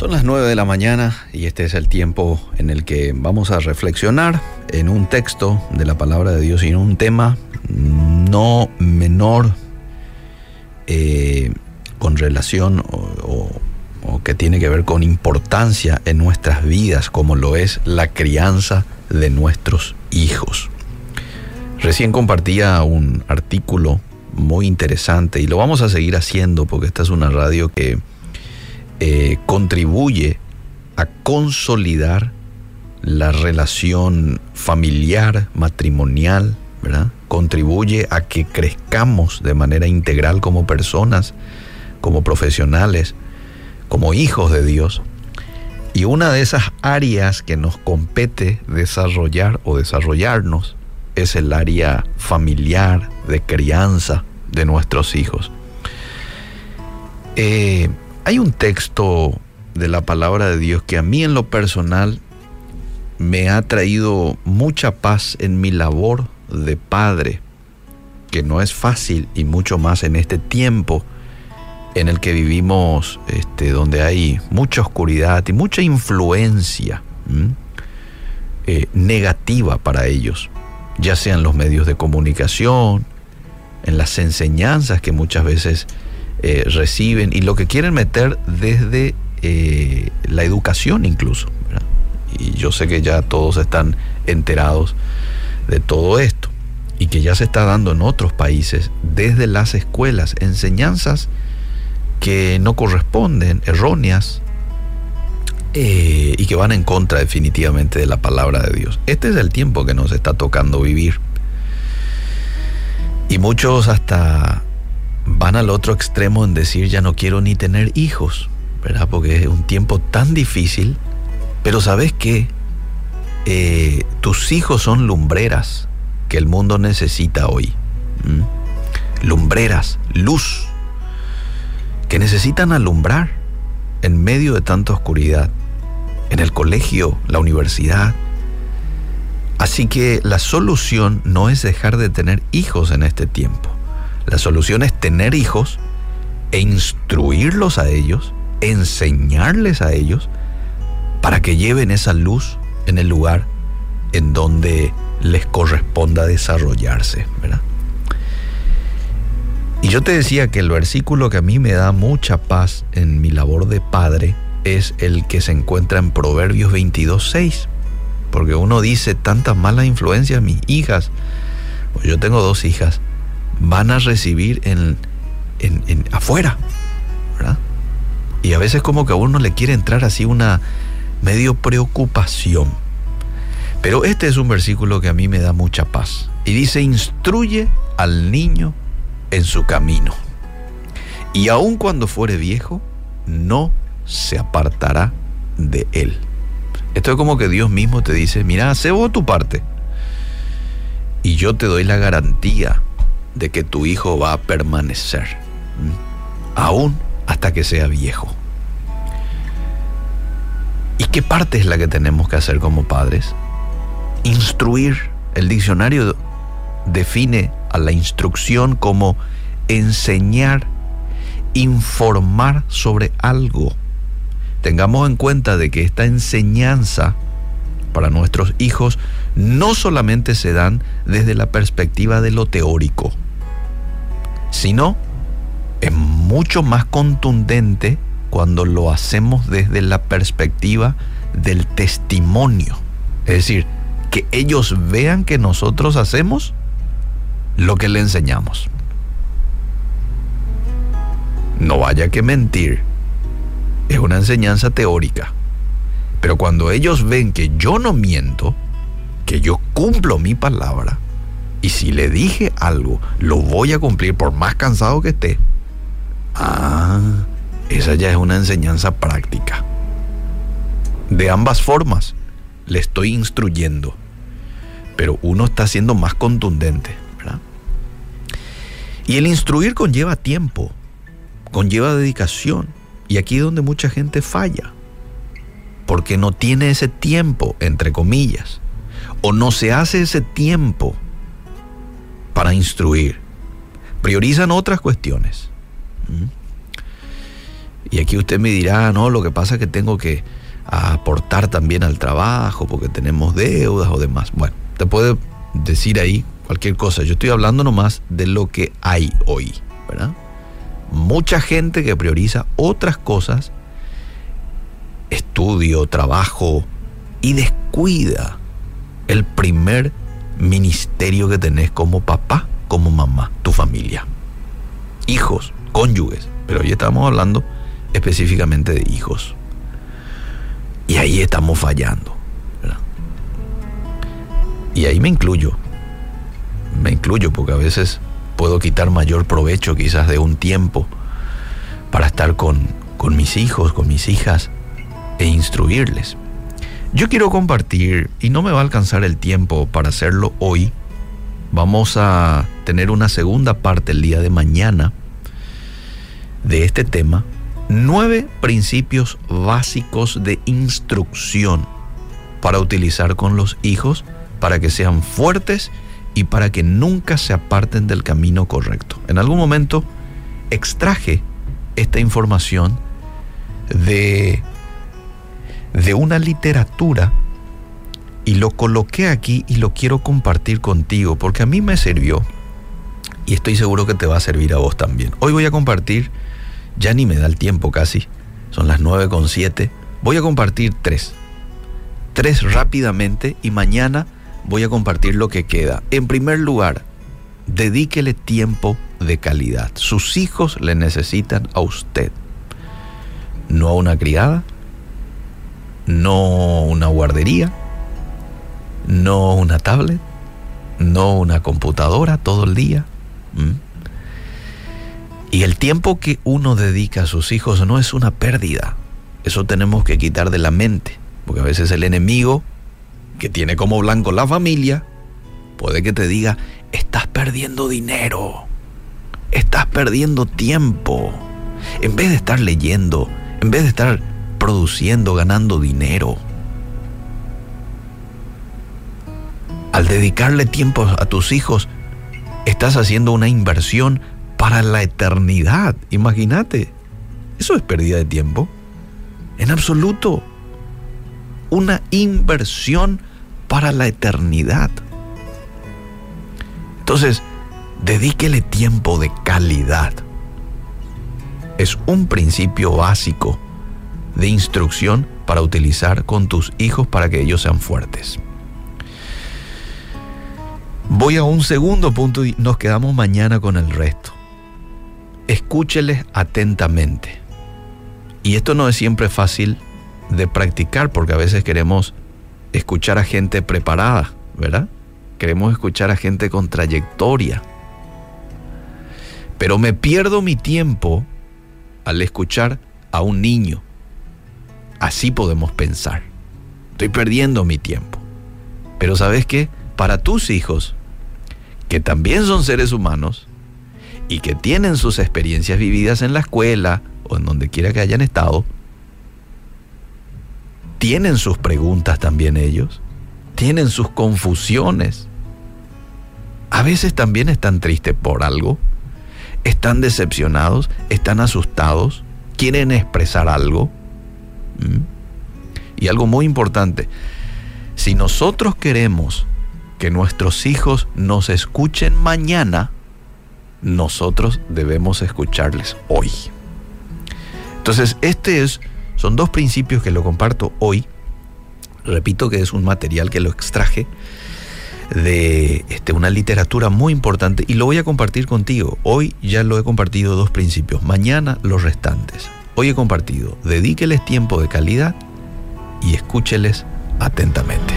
Son las 9 de la mañana y este es el tiempo en el que vamos a reflexionar en un texto de la palabra de Dios y en un tema no menor eh, con relación o, o que tiene que ver con importancia en nuestras vidas como lo es la crianza de nuestros hijos. Recién compartía un artículo muy interesante y lo vamos a seguir haciendo porque esta es una radio que eh, contribuye a consolidar la relación familiar, matrimonial, ¿verdad? Contribuye a que crezcamos de manera integral como personas, como profesionales, como hijos de Dios. Y una de esas áreas que nos compete desarrollar o desarrollarnos es el área familiar, de crianza de nuestros hijos. Eh, hay un texto de la palabra de Dios que a mí en lo personal me ha traído mucha paz en mi labor de padre, que no es fácil y mucho más en este tiempo en el que vivimos, este, donde hay mucha oscuridad y mucha influencia eh, negativa para ellos, ya sean los medios de comunicación, en las enseñanzas que muchas veces eh, reciben y lo que quieren meter desde eh, la educación incluso. Y yo sé que ya todos están enterados de todo esto y que ya se está dando en otros países desde las escuelas enseñanzas que no corresponden, erróneas, eh, y que van en contra definitivamente de la palabra de Dios. Este es el tiempo que nos está tocando vivir. Y muchos hasta van al otro extremo en decir ya no quiero ni tener hijos, ¿verdad? Porque es un tiempo tan difícil, pero sabes qué, eh, tus hijos son lumbreras que el mundo necesita hoy. Lumbreras, luz, que necesitan alumbrar en medio de tanta oscuridad, en el colegio, la universidad. Así que la solución no es dejar de tener hijos en este tiempo. La solución es tener hijos e instruirlos a ellos, enseñarles a ellos para que lleven esa luz en el lugar en donde les corresponda desarrollarse, ¿verdad? Y yo te decía que el versículo que a mí me da mucha paz en mi labor de padre es el que se encuentra en Proverbios 22.6, porque uno dice tantas malas influencias, mis hijas, pues yo tengo dos hijas, van a recibir en, en, afuera, ¿verdad? Y a veces como que a uno le quiere entrar así una medio preocupación. Pero este es un versículo que a mí me da mucha paz. Y dice, instruye al niño en su camino. Y aun cuando fuere viejo, no se apartará de él. Esto es como que Dios mismo te dice, mira, hace vos tu parte. Y yo te doy la garantía de que tu hijo va a permanecer, aún hasta que sea viejo. ¿Y qué parte es la que tenemos que hacer como padres? Instruir. El diccionario define a la instrucción como enseñar, informar sobre algo. Tengamos en cuenta de que esta enseñanza para nuestros hijos no solamente se dan desde la perspectiva de lo teórico, sino es mucho más contundente cuando lo hacemos desde la perspectiva del testimonio. Es decir, que ellos vean que nosotros hacemos lo que le enseñamos. No vaya que mentir. Es una enseñanza teórica. Pero cuando ellos ven que yo no miento, que yo cumplo mi palabra, y si le dije algo, lo voy a cumplir por más cansado que esté, ah, esa ya es una enseñanza práctica. De ambas formas, le estoy instruyendo, pero uno está siendo más contundente. Y el instruir conlleva tiempo, conlleva dedicación, y aquí es donde mucha gente falla porque no tiene ese tiempo, entre comillas, o no se hace ese tiempo para instruir. Priorizan otras cuestiones. Y aquí usted me dirá, no, lo que pasa es que tengo que aportar también al trabajo porque tenemos deudas o demás. Bueno, te puede decir ahí cualquier cosa. Yo estoy hablando nomás de lo que hay hoy, ¿verdad? Mucha gente que prioriza otras cosas, estudio, trabajo, y descuida el primer ministerio que tenés como papá, como mamá, tu familia. Hijos, cónyuges, pero hoy estamos hablando específicamente de hijos. Y ahí estamos fallando. Y ahí me incluyo. Me incluyo porque a veces puedo quitar mayor provecho quizás de un tiempo para estar con, con mis hijos, con mis hijas e instruirles. Yo quiero compartir, y no me va a alcanzar el tiempo para hacerlo hoy, vamos a tener una segunda parte el día de mañana de este tema, nueve principios básicos de instrucción para utilizar con los hijos para que sean fuertes y para que nunca se aparten del camino correcto. En algún momento extraje esta información de de una literatura y lo coloqué aquí y lo quiero compartir contigo porque a mí me sirvió y estoy seguro que te va a servir a vos también. Hoy voy a compartir, ya ni me da el tiempo casi, son las 9.7, voy a compartir tres. Tres rápidamente y mañana voy a compartir lo que queda. En primer lugar, dedíquele tiempo de calidad. Sus hijos le necesitan a usted, no a una criada, no una guardería, no una tablet, no una computadora todo el día. Y el tiempo que uno dedica a sus hijos no es una pérdida. Eso tenemos que quitar de la mente. Porque a veces el enemigo, que tiene como blanco la familia, puede que te diga, estás perdiendo dinero, estás perdiendo tiempo. En vez de estar leyendo, en vez de estar produciendo, ganando dinero. Al dedicarle tiempo a tus hijos, estás haciendo una inversión para la eternidad. Imagínate, eso es pérdida de tiempo. En absoluto. Una inversión para la eternidad. Entonces, dedíquele tiempo de calidad. Es un principio básico de instrucción para utilizar con tus hijos para que ellos sean fuertes. Voy a un segundo punto y nos quedamos mañana con el resto. Escúcheles atentamente. Y esto no es siempre fácil de practicar porque a veces queremos escuchar a gente preparada, ¿verdad? Queremos escuchar a gente con trayectoria. Pero me pierdo mi tiempo al escuchar a un niño Así podemos pensar. Estoy perdiendo mi tiempo. Pero sabes qué? Para tus hijos, que también son seres humanos y que tienen sus experiencias vividas en la escuela o en donde quiera que hayan estado, tienen sus preguntas también ellos, tienen sus confusiones. A veces también están tristes por algo, están decepcionados, están asustados, quieren expresar algo y algo muy importante, si nosotros queremos que nuestros hijos nos escuchen mañana, nosotros debemos escucharles hoy. Entonces, este es, son dos principios que lo comparto hoy. Repito que es un material que lo extraje de este, una literatura muy importante y lo voy a compartir contigo. Hoy ya lo he compartido dos principios, mañana los restantes. Hoy he compartido, dedíqueles tiempo de calidad y escúcheles atentamente.